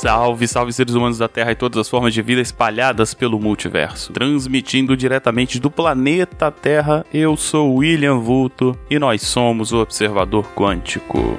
Salve, salve seres humanos da Terra e todas as formas de vida espalhadas pelo multiverso. Transmitindo diretamente do planeta Terra, eu sou William Vulto e nós somos o Observador Quântico.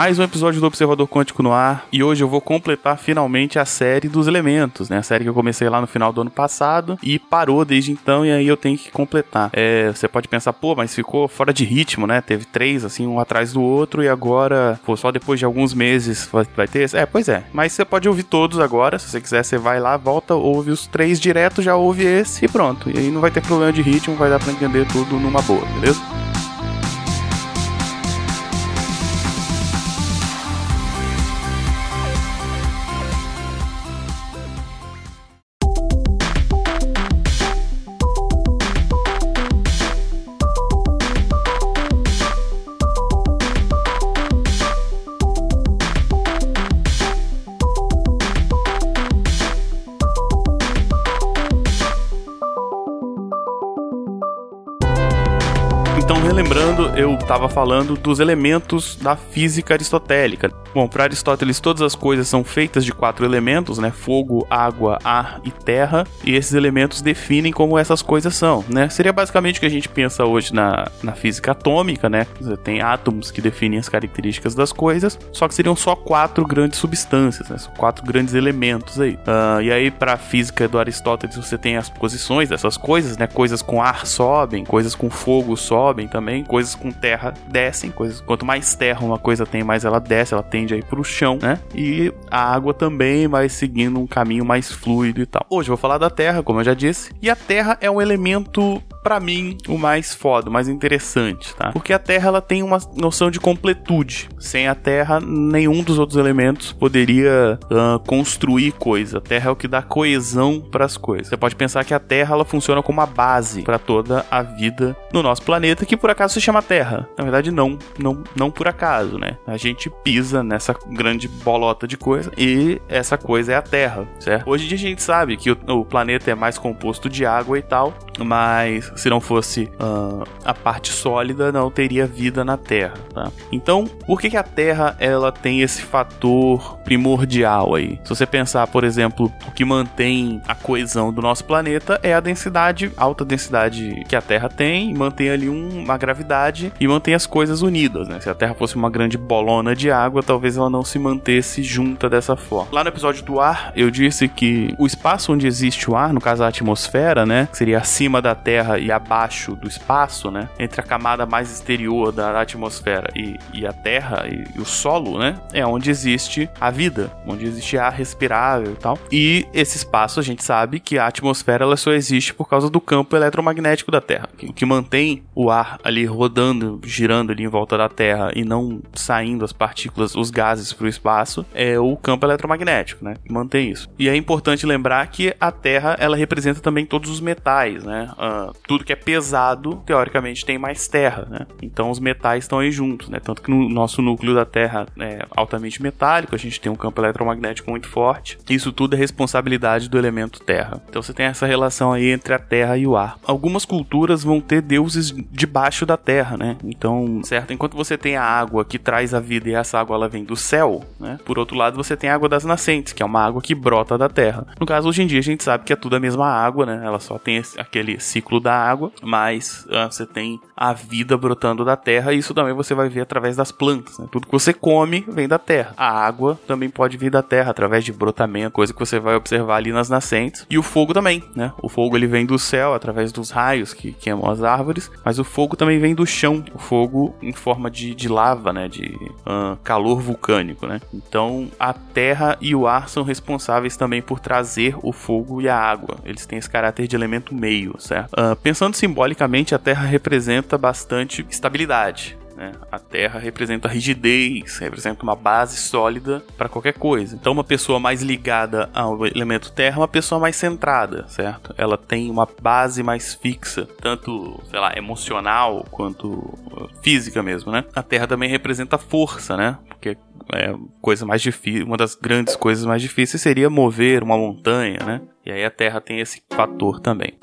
Mais um episódio do Observador Quântico no ar e hoje eu vou completar finalmente a série dos elementos, né? A série que eu comecei lá no final do ano passado e parou desde então e aí eu tenho que completar. É, você pode pensar, pô, mas ficou fora de ritmo, né? Teve três, assim, um atrás do outro e agora, pô, só depois de alguns meses vai, ter esse? É, pois é. Mas você pode ouvir todos agora, se você quiser, você vai lá, volta, ouve os três direto, já ouve esse e pronto. E aí não vai ter problema de ritmo, vai dar pra entender tudo numa boa, beleza? Estava falando dos elementos da física aristotélica. Bom, para Aristóteles, todas as coisas são feitas de quatro elementos, né? Fogo, água, ar e terra. E esses elementos definem como essas coisas são, né? Seria basicamente o que a gente pensa hoje na, na física atômica, né? Você tem átomos que definem as características das coisas, só que seriam só quatro grandes substâncias, né? São quatro grandes elementos aí. Uh, e aí, para a física do Aristóteles, você tem as posições dessas coisas, né? Coisas com ar sobem, coisas com fogo sobem também, coisas com terra descem, coisas quanto mais terra uma coisa tem, mais ela desce, ela tende aí pro chão, né? E a água também vai seguindo um caminho mais fluido e tal. Hoje eu vou falar da terra, como eu já disse, e a terra é um elemento para mim, o mais foda, o mais interessante, tá? Porque a Terra ela tem uma noção de completude. Sem a Terra, nenhum dos outros elementos poderia uh, construir coisa. A Terra é o que dá coesão para as coisas. Você pode pensar que a Terra ela funciona como uma base para toda a vida no nosso planeta, que por acaso se chama Terra. Na verdade, não, não, não por acaso, né? A gente pisa nessa grande bolota de coisa e essa coisa é a Terra, certo? Hoje em dia a gente sabe que o, o planeta é mais composto de água e tal, mas se não fosse uh, a parte sólida, não teria vida na Terra. Tá? Então, por que, que a Terra ela tem esse fator primordial aí? Se você pensar, por exemplo, o que mantém a coesão do nosso planeta é a densidade, alta densidade que a Terra tem, mantém ali um, uma gravidade e mantém as coisas unidas. Né? Se a Terra fosse uma grande bolona de água, talvez ela não se mantesse junta dessa forma. Lá no episódio do ar, eu disse que o espaço onde existe o ar, no caso a atmosfera, né, que seria acima da Terra e abaixo do espaço, né, entre a camada mais exterior da atmosfera e, e a Terra e, e, o solo, né, é onde existe a vida, onde existe ar respirável e tal. E esse espaço a gente sabe que a atmosfera ela só existe por causa do campo eletromagnético da Terra, o que mantém o ar ali rodando, girando ali em volta da Terra e não saindo as partículas, os gases para o espaço, é o campo eletromagnético, né, que mantém isso. E é importante lembrar que a Terra ela representa também todos os metais, né, uh, tudo que é pesado, teoricamente tem mais terra, né? Então os metais estão aí juntos, né? Tanto que no nosso núcleo da Terra é altamente metálico, a gente tem um campo eletromagnético muito forte. Isso tudo é responsabilidade do elemento terra. Então você tem essa relação aí entre a terra e o ar. Algumas culturas vão ter deuses debaixo da terra, né? Então, certo? Enquanto você tem a água que traz a vida e essa água ela vem do céu, né? Por outro lado, você tem a água das nascentes, que é uma água que brota da terra. No caso, hoje em dia a gente sabe que é tudo a mesma água, né? Ela só tem aquele ciclo da água, mas uh, você tem a vida brotando da terra, e isso também você vai ver através das plantas. Né? Tudo que você come vem da terra. A água também pode vir da terra através de brotamento, coisa que você vai observar ali nas nascentes. E o fogo também, né? O fogo ele vem do céu através dos raios que queimam as árvores, mas o fogo também vem do chão. O fogo em forma de, de lava, né? De uh, calor vulcânico, né? Então a terra e o ar são responsáveis também por trazer o fogo e a água. Eles têm esse caráter de elemento meio, certo? Uh, pensando simbolicamente, a terra representa bastante estabilidade. Né? A terra representa rigidez, representa uma base sólida para qualquer coisa. Então, uma pessoa mais ligada ao elemento terra é uma pessoa mais centrada, certo? Ela tem uma base mais fixa, tanto, sei lá, emocional quanto uh, física mesmo, né? A terra também representa força, né? Porque é coisa mais difícil, uma das grandes coisas mais difíceis seria mover uma montanha, né? E aí a terra tem esse fator também.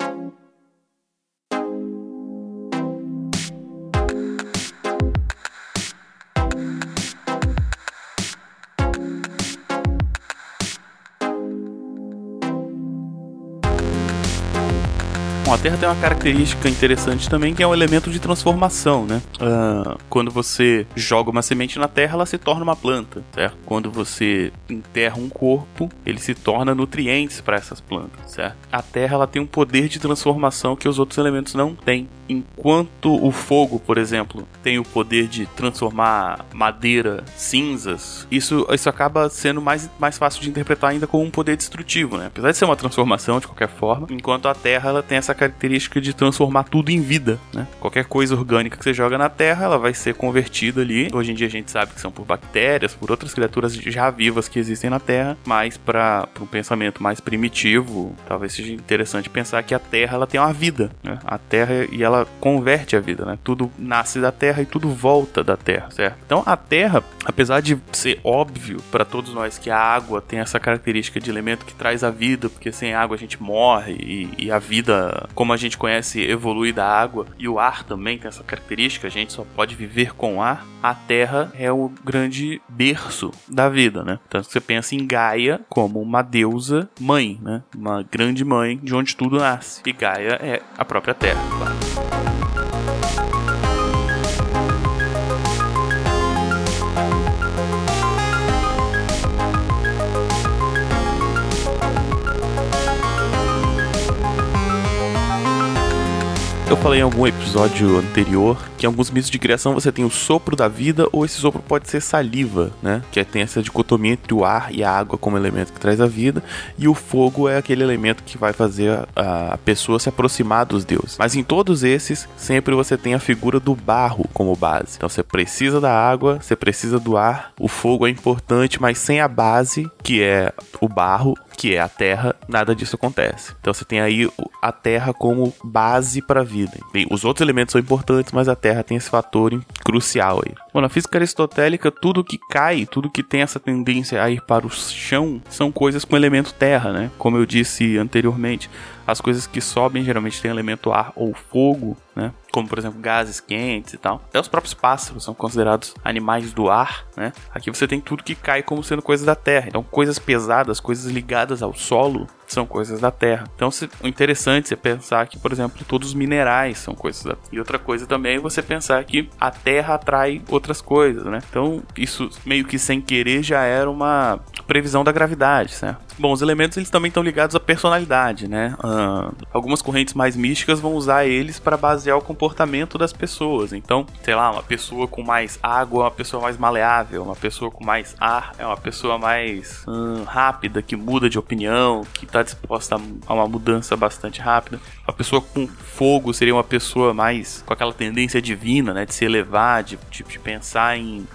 Bom, a Terra tem uma característica interessante também, que é um elemento de transformação, né? Uh, quando você joga uma semente na Terra, ela se torna uma planta, certo? Quando você enterra um corpo, ele se torna nutrientes para essas plantas, certo? A Terra ela tem um poder de transformação que os outros elementos não têm. Enquanto o fogo, por exemplo, tem o poder de transformar madeira cinzas, isso, isso acaba sendo mais, mais fácil de interpretar ainda como um poder destrutivo, né? Apesar de ser uma transformação de qualquer forma, enquanto a Terra ela tem essa característica de transformar tudo em vida, né? Qualquer coisa orgânica que você joga na Terra, ela vai ser convertida ali. Hoje em dia a gente sabe que são por bactérias, por outras criaturas já vivas que existem na Terra, mas para um pensamento mais primitivo, talvez seja interessante pensar que a Terra ela tem uma vida, né? A Terra e ela converte a vida, né? Tudo nasce da Terra e tudo volta da Terra, certo? Então a Terra, apesar de ser óbvio para todos nós que a água tem essa característica de elemento que traz a vida, porque sem água a gente morre e, e a vida como a gente conhece, evolui da água e o ar também tem essa característica, a gente só pode viver com ar. A Terra é o grande berço da vida, né? Então você pensa em Gaia como uma deusa mãe, né? Uma grande mãe de onde tudo nasce. E Gaia é a própria Terra, claro. Eu falei em algum episódio anterior que em alguns mitos de criação você tem o sopro da vida ou esse sopro pode ser saliva, né? Que tem essa dicotomia entre o ar e a água como elemento que traz a vida e o fogo é aquele elemento que vai fazer a, a pessoa se aproximar dos deuses. Mas em todos esses, sempre você tem a figura do barro como base. Então você precisa da água, você precisa do ar, o fogo é importante, mas sem a base, que é o barro, que é a terra, nada disso acontece. Então você tem aí a terra como base para a vida. Bem, os outros elementos são importantes, mas a terra tem esse fator crucial aí. Bom, na física aristotélica, tudo que cai, tudo que tem essa tendência a ir para o chão, são coisas com elemento terra, né? Como eu disse anteriormente, as coisas que sobem geralmente têm elemento ar ou fogo, né? Como por exemplo gases quentes e tal. Até os próprios pássaros são considerados animais do ar, né? Aqui você tem tudo que cai como sendo coisas da terra. Então coisas pesadas, coisas ligadas ao solo, são coisas da Terra. Então, se, o interessante é pensar que, por exemplo, todos os minerais são coisas da Terra. E outra coisa também é você pensar que a Terra atrai outras coisas, né? Então, isso meio que sem querer já era uma previsão da gravidade, certo? Bom, os elementos eles também estão ligados à personalidade, né? Uh, algumas correntes mais místicas vão usar eles para basear o comportamento das pessoas. Então, sei lá, uma pessoa com mais água é uma pessoa mais maleável, uma pessoa com mais ar é uma pessoa mais uh, rápida, que muda de opinião, que está disposta a uma mudança bastante rápida. Uma pessoa com fogo seria uma pessoa mais com aquela tendência divina, né? De se elevar, de, de, de pensar em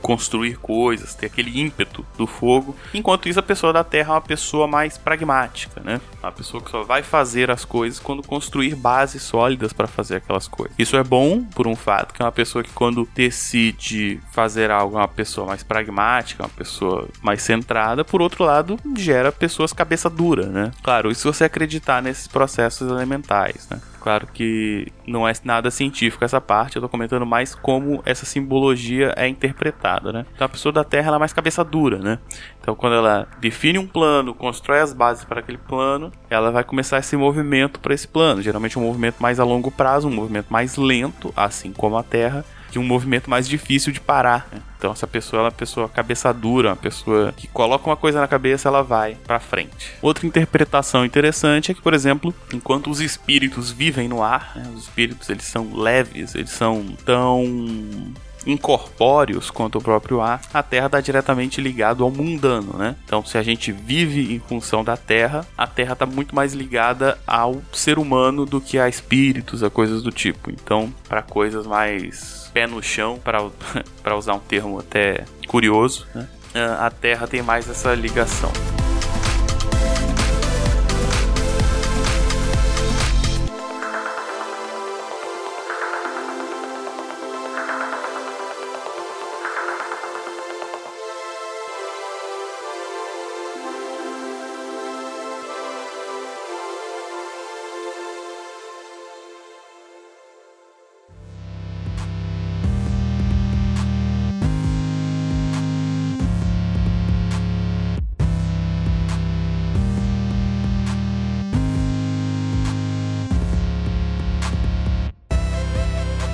construir coisas, ter aquele ímpeto do fogo. Enquanto isso, a pessoa da terra é uma pessoa mais pragmática, né? Uma pessoa que só vai fazer as coisas quando construir bases sólidas para fazer aquelas coisas. Isso é bom por um fato, que é uma pessoa que quando decide fazer algo é uma pessoa mais pragmática, uma pessoa mais centrada. Por outro lado, gera pessoas cabeça dura, né? Claro, isso se você acreditar nesses processos elementais, né? Claro que não é nada científico essa parte, eu tô comentando mais como essa simbologia é interpretada, né? Então a pessoa da Terra ela é mais cabeça dura, né? Então quando ela define um plano, constrói as bases para aquele plano, ela vai começar esse movimento para esse plano. Geralmente um movimento mais a longo prazo, um movimento mais lento, assim como a Terra que um movimento mais difícil de parar. Né? Então essa pessoa é uma pessoa cabeça dura, uma pessoa que coloca uma coisa na cabeça, ela vai para frente. Outra interpretação interessante é que, por exemplo, enquanto os espíritos vivem no ar, né, os espíritos eles são leves, eles são tão incorpóreos quanto o próprio ar, a Terra está diretamente ligado ao mundano, né? Então, se a gente vive em função da Terra, a Terra está muito mais ligada ao ser humano do que a espíritos, a coisas do tipo. Então, para coisas mais pé no chão, para usar um termo até curioso, né? a Terra tem mais essa ligação.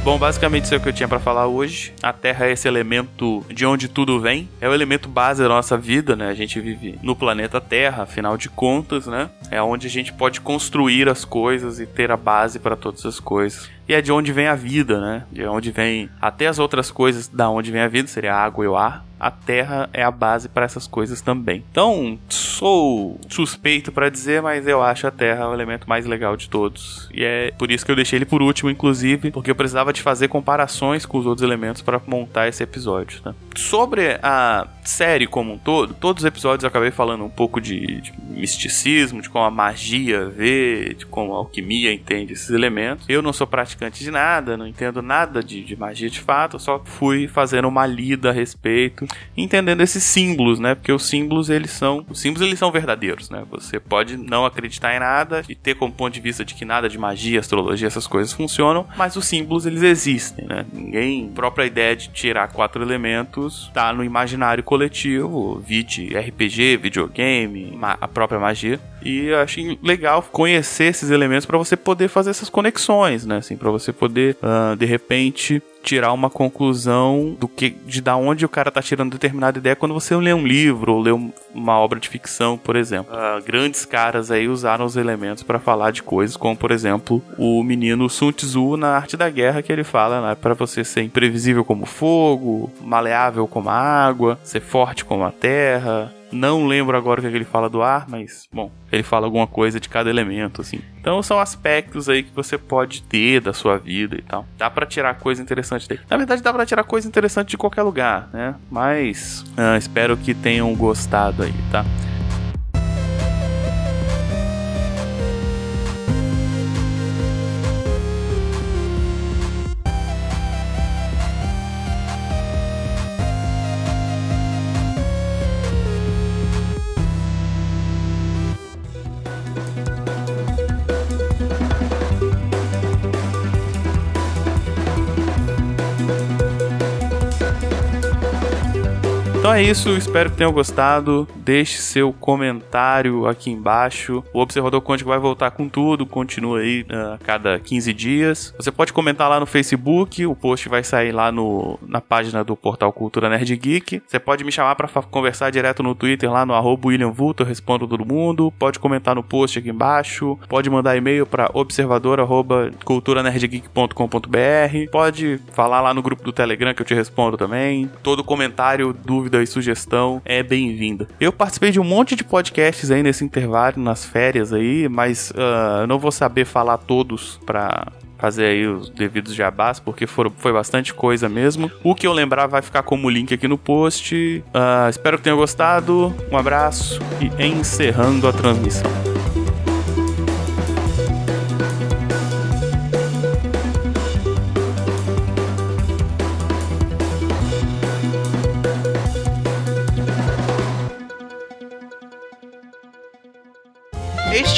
Bom, basicamente isso é o que eu tinha para falar hoje. A Terra é esse elemento de onde tudo vem. É o elemento base da nossa vida, né? A gente vive no planeta Terra, afinal de contas, né? É onde a gente pode construir as coisas e ter a base para todas as coisas. E é de onde vem a vida, né? De onde vem até as outras coisas da onde vem a vida, seria a água e o ar a Terra é a base para essas coisas também. Então, sou suspeito para dizer, mas eu acho a Terra o elemento mais legal de todos. E é por isso que eu deixei ele por último, inclusive, porque eu precisava de fazer comparações com os outros elementos para montar esse episódio. Né? Sobre a série como um todo, todos os episódios eu acabei falando um pouco de, de misticismo, de como a magia vê, de como a alquimia entende esses elementos. Eu não sou praticante de nada, não entendo nada de, de magia de fato, só fui fazendo uma lida a respeito entendendo esses símbolos, né? Porque os símbolos eles são, os símbolos eles são verdadeiros, né? Você pode não acreditar em nada e ter como ponto de vista de que nada de magia, astrologia, essas coisas funcionam, mas os símbolos eles existem, né? Ninguém, própria ideia de tirar quatro elementos tá no imaginário coletivo, vide RPG, videogame, a própria magia. E eu achei legal conhecer esses elementos para você poder fazer essas conexões, né? Assim, para você poder uh, de repente tirar uma conclusão do que de da onde o cara tá tirando determinada ideia quando você lê um livro ou lê uma obra de ficção, por exemplo. Uh, grandes caras aí usaram os elementos para falar de coisas como, por exemplo, o menino Sun Tzu na Arte da Guerra que ele fala, né, para você ser imprevisível como fogo, maleável como a água, ser forte como a terra, não lembro agora o que, é que ele fala do ar, mas, bom, ele fala alguma coisa de cada elemento, assim. Então são aspectos aí que você pode ter da sua vida e tal. Dá para tirar coisa interessante dele. Na verdade, dá para tirar coisa interessante de qualquer lugar, né? Mas uh, espero que tenham gostado aí, tá? Bye. Então é isso, espero que tenham gostado. Deixe seu comentário aqui embaixo. O Observador Quântico vai voltar com tudo, continua aí uh, a cada 15 dias. Você pode comentar lá no Facebook, o post vai sair lá no, na página do portal Cultura Nerd Geek. Você pode me chamar para conversar direto no Twitter, lá no arroba William Vulto, eu respondo todo mundo. Pode comentar no post aqui embaixo. Pode mandar e-mail para observador.culturanerdgeek.com.br. Pode falar lá no grupo do Telegram que eu te respondo também. Todo comentário, dúvida dúvida e sugestão é bem-vinda. Eu participei de um monte de podcasts aí nesse intervalo, nas férias aí, mas uh, eu não vou saber falar todos para fazer aí os devidos jabás, porque foram, foi bastante coisa mesmo. O que eu lembrar vai ficar como link aqui no post. Uh, espero que tenham gostado. Um abraço e encerrando a transmissão.